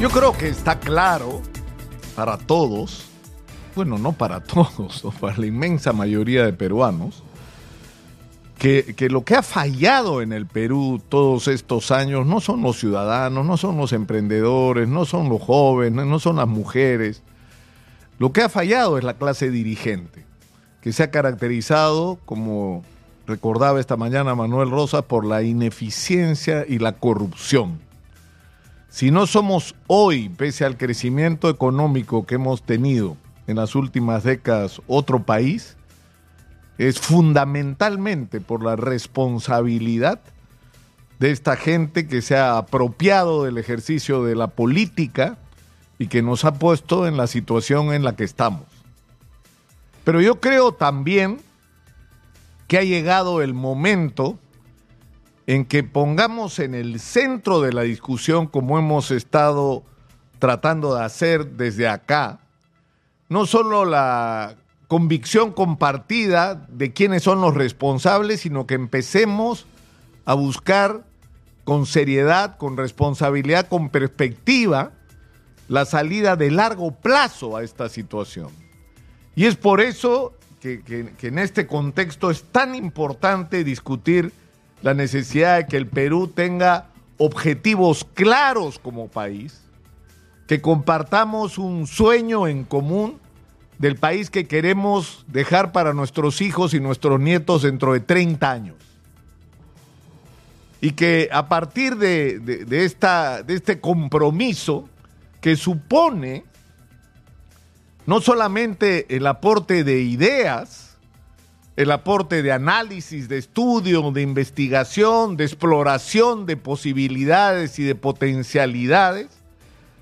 Yo creo que está claro para todos, bueno, no para todos, para la inmensa mayoría de peruanos, que, que, lo que ha fallado en el Perú todos estos años no son los ciudadanos, no son los emprendedores, no son los jóvenes, no son las mujeres. Lo que ha fallado es la clase dirigente, que se ha caracterizado, como recordaba esta mañana Manuel Rosas, por la ineficiencia y la corrupción. Si no somos hoy, pese al crecimiento económico que hemos tenido en las últimas décadas, otro país, es fundamentalmente por la responsabilidad de esta gente que se ha apropiado del ejercicio de la política y que nos ha puesto en la situación en la que estamos. Pero yo creo también que ha llegado el momento en que pongamos en el centro de la discusión, como hemos estado tratando de hacer desde acá, no solo la convicción compartida de quiénes son los responsables, sino que empecemos a buscar con seriedad, con responsabilidad, con perspectiva, la salida de largo plazo a esta situación. Y es por eso que, que, en este contexto es tan importante discutir la necesidad de que el Perú tenga objetivos claros como país, que compartamos un sueño en común del país que queremos dejar para nuestros hijos y nuestros nietos dentro de 30 años. Y que a partir de, de, esta, de este compromiso que supone no solamente el aporte de ideas, el aporte de análisis, de estudio, de investigación, de exploración de posibilidades y de potencialidades,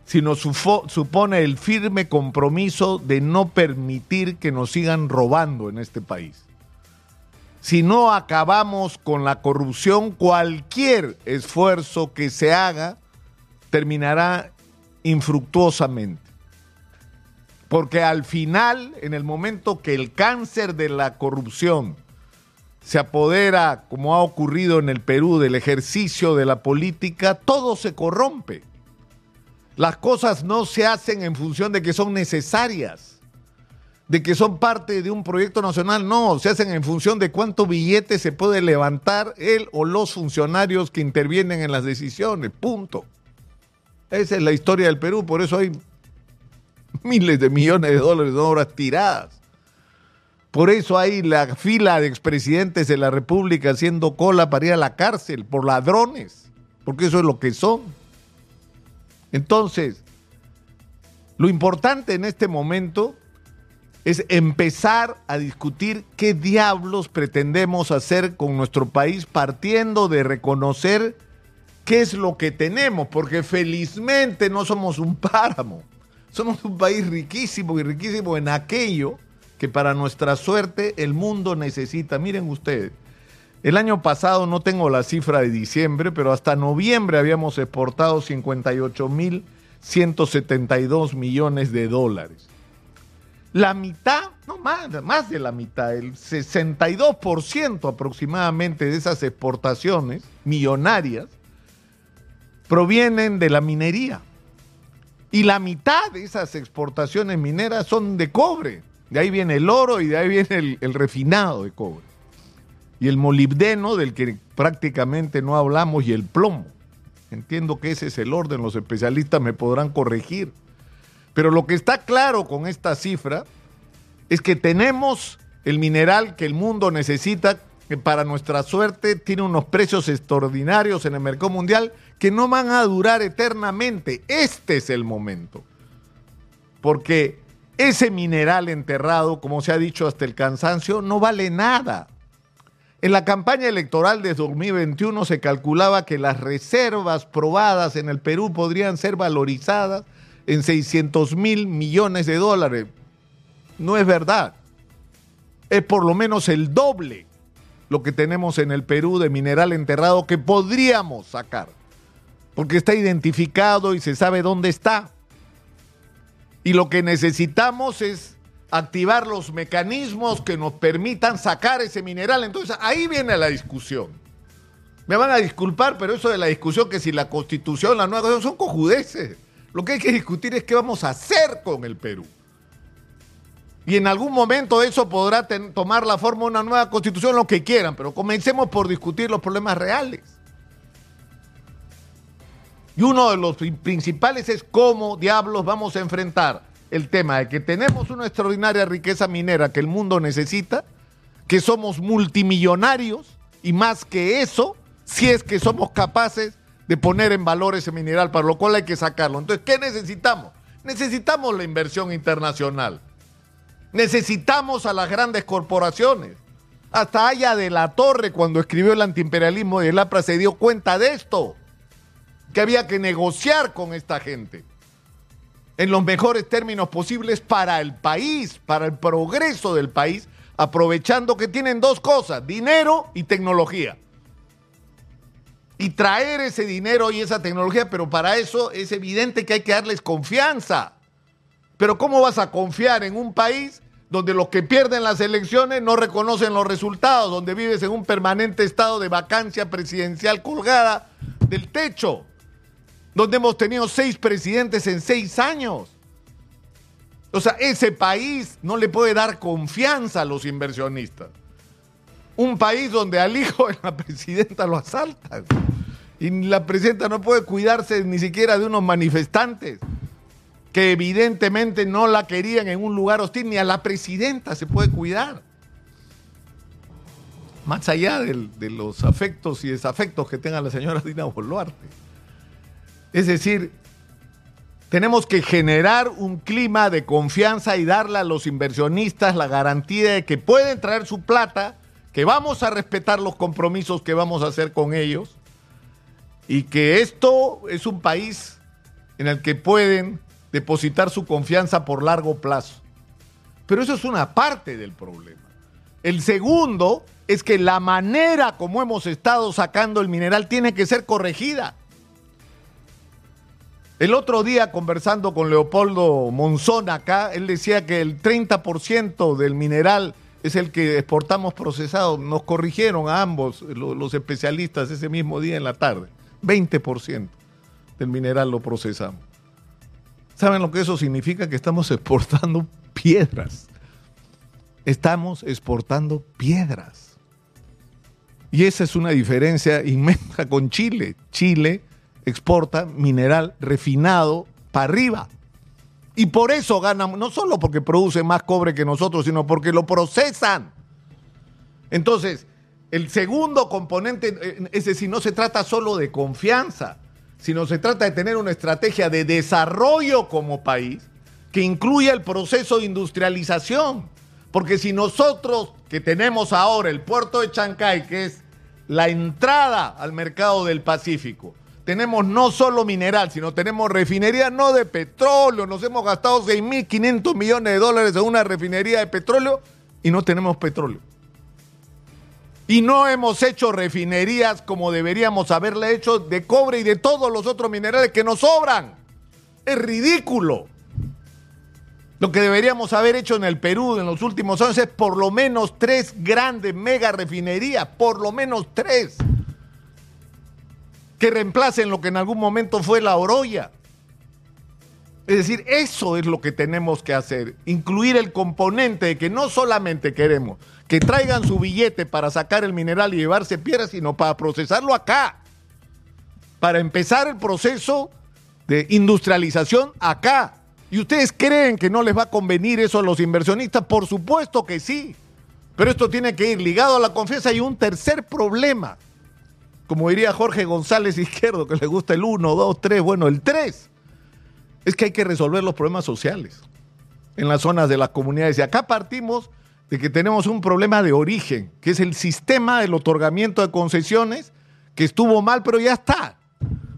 sino supone el firme compromiso de no permitir que nos sigan robando en este país. Si no acabamos con la corrupción, cualquier esfuerzo que se haga terminará infructuosamente porque al final, en el momento que el cáncer de la corrupción se apodera, como ha ocurrido en el Perú, del ejercicio de la política, todo se corrompe. Las cosas no se hacen en función de que son necesarias, de que son parte de un proyecto nacional, no, se hacen en función de cuánto billete se puede levantar él o los funcionarios que intervienen en las decisiones, punto. Esa es la historia del Perú, por eso hay miles de millones de dólares de obras tiradas. Por eso hay la fila de expresidentes de la República haciendo cola para ir a la cárcel por ladrones, porque eso es lo que son. Entonces, lo importante en este momento es empezar a discutir qué diablos pretendemos hacer con nuestro país partiendo de reconocer qué es lo que tenemos, porque felizmente no somos un páramo. Somos un país riquísimo y riquísimo en aquello que para nuestra suerte el mundo necesita. Miren ustedes, el año pasado no tengo la cifra de diciembre, pero hasta noviembre habíamos exportado 58.172 millones de dólares. La mitad, no más, más de la mitad, el 62% aproximadamente de esas exportaciones millonarias provienen de la minería. Y la mitad de esas exportaciones mineras son de cobre. De ahí viene el oro y de ahí viene el, refinado de cobre. Y el molibdeno, del que prácticamente no hablamos, y el plomo. Entiendo que ese es el orden, los especialistas me podrán corregir. Pero lo que está claro con esta cifra es que tenemos el mineral que el mundo necesita, que para nuestra suerte tiene unos precios extraordinarios en el mercado mundial que no van a durar eternamente. Este es el momento. Porque ese mineral enterrado, como se ha dicho hasta el cansancio, no vale nada. En la campaña electoral de 2021 se calculaba que las reservas probadas en el Perú podrían ser valorizadas en 600 mil millones de dólares. No es verdad. Es por lo menos el doble lo que tenemos en el Perú de mineral enterrado que podríamos sacar porque está identificado y se sabe dónde está. Y lo que necesitamos es activar los mecanismos que nos permitan sacar ese mineral. Entonces ahí viene la discusión. Me van a disculpar, pero eso de la discusión que si la constitución, la nueva constitución, son cojudeces. Lo que hay que discutir es qué vamos a hacer con el Perú. Y en algún momento eso podrá tomar la forma de una nueva constitución, lo que quieran, pero comencemos por discutir los problemas reales. Y uno de los principales es cómo diablos vamos a enfrentar el tema de que tenemos una extraordinaria riqueza minera que el mundo necesita, que somos multimillonarios y más que eso, si es que somos capaces de poner en valor ese mineral, para lo cual hay que sacarlo. Entonces, ¿qué necesitamos? Necesitamos la inversión internacional. Necesitamos a las grandes corporaciones. Hasta Aya de la Torre, cuando escribió el antiimperialismo de APRA, se dio cuenta de esto, que había que negociar con esta gente en los mejores términos posibles para el país, para el progreso del país, aprovechando que tienen dos cosas, dinero y tecnología. Y traer ese dinero y esa tecnología, pero para eso es evidente que hay que darles confianza. Pero ¿cómo vas a confiar en un país donde los que pierden las elecciones no reconocen los resultados, donde vives en un permanente estado de vacancia presidencial colgada del techo? Donde hemos tenido seis presidentes en seis años. O sea, ese país no le puede dar confianza a los inversionistas. Un país donde al hijo de la presidenta lo asaltan. Y la presidenta no puede cuidarse ni siquiera de unos manifestantes que evidentemente no la querían en un lugar hostil, ni a la presidenta se puede cuidar. Más allá de, los afectos y desafectos que tenga la señora Dina Boluarte. Es decir, tenemos que generar un clima de confianza y darle a los inversionistas la garantía de que pueden traer su plata, que vamos a respetar los compromisos que vamos a hacer con ellos y que esto es un país en el que pueden depositar su confianza por largo plazo. Pero eso es una parte del problema. El segundo es que la manera como hemos estado sacando el mineral tiene que ser corregida. El otro día conversando con Leopoldo Monzón acá, él decía que el 30% del mineral es el que exportamos procesado. Nos corrigieron a ambos los especialistas ese mismo día en la tarde. 20% del mineral lo procesamos. ¿Saben lo que eso significa? Que estamos exportando piedras. Estamos exportando piedras. Y esa es una diferencia inmensa con Chile. Chile exporta mineral refinado para arriba. Y por eso ganan, no solo porque producen más cobre que nosotros, sino porque lo procesan. Entonces, el segundo componente, eh, es decir, no se trata solo de confianza, sino se trata de tener una estrategia de desarrollo como país que incluya el proceso de industrialización. Porque si nosotros, que tenemos ahora el puerto de Chancay, que es la entrada al mercado del Pacífico, tenemos no solo mineral, sino tenemos refinería no de petróleo. Nos hemos gastado 6.500 millones de dólares en una refinería de petróleo y no tenemos petróleo. Y no hemos hecho refinerías como deberíamos haberle hecho de cobre y de todos los otros minerales que nos sobran. Es ridículo. Lo que deberíamos haber hecho en el Perú en los últimos años es por lo menos tres grandes mega refinerías, por lo menos tres que reemplacen lo que en algún momento fue la orolla. Es decir, eso es lo que tenemos que hacer, incluir el componente de que no solamente queremos que traigan su billete para sacar el mineral y llevarse piedras, sino para procesarlo acá, para empezar el proceso de industrialización acá. ¿Y ustedes creen que no les va a convenir eso a los inversionistas? Por supuesto que sí, pero esto tiene que ir ligado a la confianza y un tercer problema como diría Jorge González Izquierdo, que le gusta el 1, 2, 3, bueno, el 3, es que hay que resolver los problemas sociales en las zonas de las comunidades. Y acá partimos de que tenemos un problema de origen, que es el sistema del otorgamiento de concesiones, que estuvo mal, pero ya está.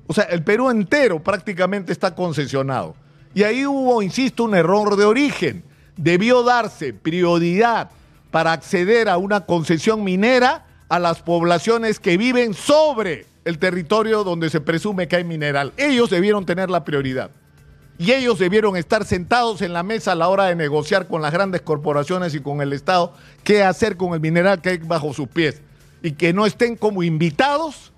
O sea, el Perú entero prácticamente está concesionado. Y ahí hubo, insisto, un error de origen. Debió darse prioridad para acceder a una concesión minera a las poblaciones que viven sobre el territorio donde se presume que hay mineral. Ellos debieron tener la prioridad. Y ellos debieron estar sentados en la mesa a la hora de negociar con las grandes corporaciones y con el Estado qué hacer con el mineral que hay bajo sus pies. Y que no estén como invitados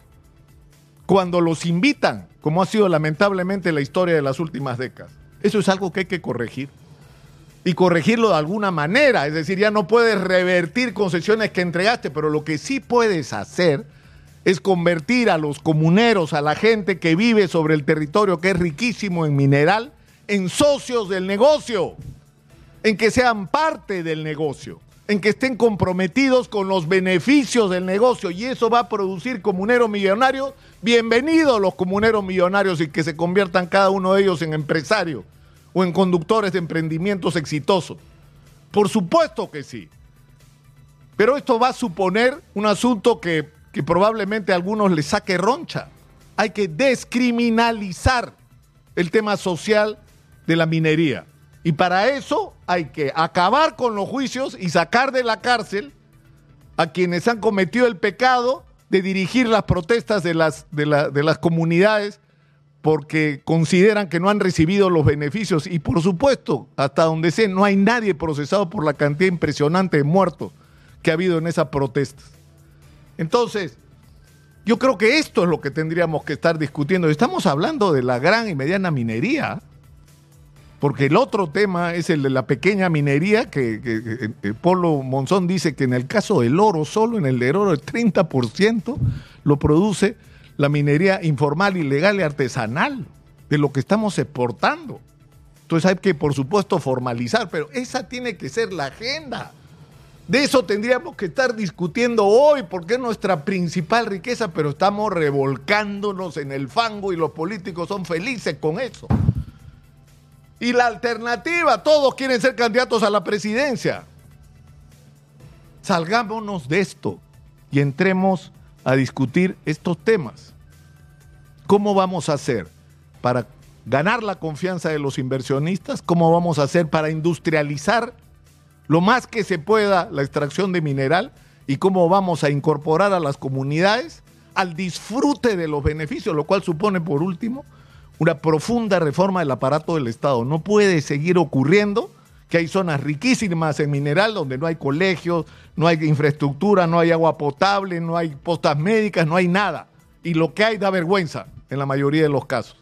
cuando los invitan como ha sido lamentablemente la historia de las últimas décadas. Eso es algo que hay que corregir. Y corregirlo de alguna manera. Es decir, ya no puedes revertir concesiones que entregaste, pero lo que sí puedes hacer es convertir a los comuneros, a la gente que vive sobre el territorio que es riquísimo en mineral, en socios del negocio, en que sean parte del negocio, en que estén comprometidos con los beneficios del negocio y eso va a producir comuneros millonarios. Bienvenidos los comuneros millonarios y que se conviertan cada uno de ellos en empresarios o en conductores de emprendimientos exitosos. Por supuesto que sí. Pero esto va a suponer un asunto que probablemente a algunos les saque roncha. Hay que descriminalizar el tema social de la minería. Y para eso hay que acabar con los juicios y sacar de la cárcel a quienes han cometido el pecado de dirigir las protestas de las comunidades porque consideran que no han recibido los beneficios. Y por supuesto, hasta donde sé, no hay nadie procesado por la cantidad impresionante de muertos que ha habido en esas protestas. Entonces, yo creo que esto es lo que tendríamos que estar discutiendo. Estamos hablando de la gran y mediana minería, porque el otro tema es el de la pequeña minería, que, que, Polo Monzón dice que en el caso del oro, solo en el del oro, el 30% lo produce la minería informal, ilegal y artesanal, de lo que estamos exportando. Entonces hay que, por supuesto, formalizar, pero esa tiene que ser la agenda. De eso tendríamos que estar discutiendo hoy, porque es nuestra principal riqueza, pero estamos revolcándonos en el fango y los políticos son felices con eso. Y la alternativa, todos quieren ser candidatos a la presidencia. Salgámonos de esto y entremos a discutir estos temas. ¿Cómo vamos a hacer para ganar la confianza de los inversionistas? ¿Cómo vamos a hacer para industrializar lo más que se pueda la extracción de mineral y cómo vamos a incorporar a las comunidades al disfrute de los beneficios, lo cual supone, por último, una profunda reforma del aparato del Estado. No puede seguir ocurriendo que hay zonas riquísimas en mineral donde no hay colegios, no hay infraestructura, no hay agua potable, no hay postas médicas, no hay nada. Y lo que hay da vergüenza en la mayoría de los casos.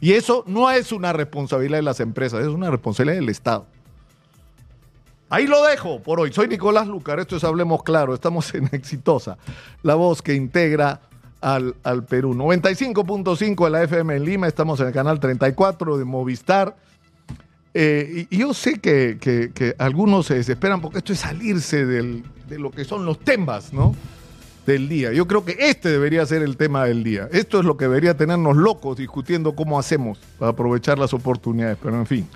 Y eso no es una responsabilidad de las empresas, es una responsabilidad del Estado. Ahí lo dejo por hoy. Soy Nicolás Lucar, esto es Hablemos Claro, estamos en Exitosa, la voz que integra al, Perú. 95.5 de la FM en Lima, estamos en el canal 34 de Movistar. Eh, y, yo sé que, algunos se desesperan porque esto es salirse de lo que son los temas, ¿no? Del día. Yo creo que este debería ser el tema del día. Esto es lo que debería tenernos locos discutiendo cómo hacemos para aprovechar las oportunidades. Pero en fin.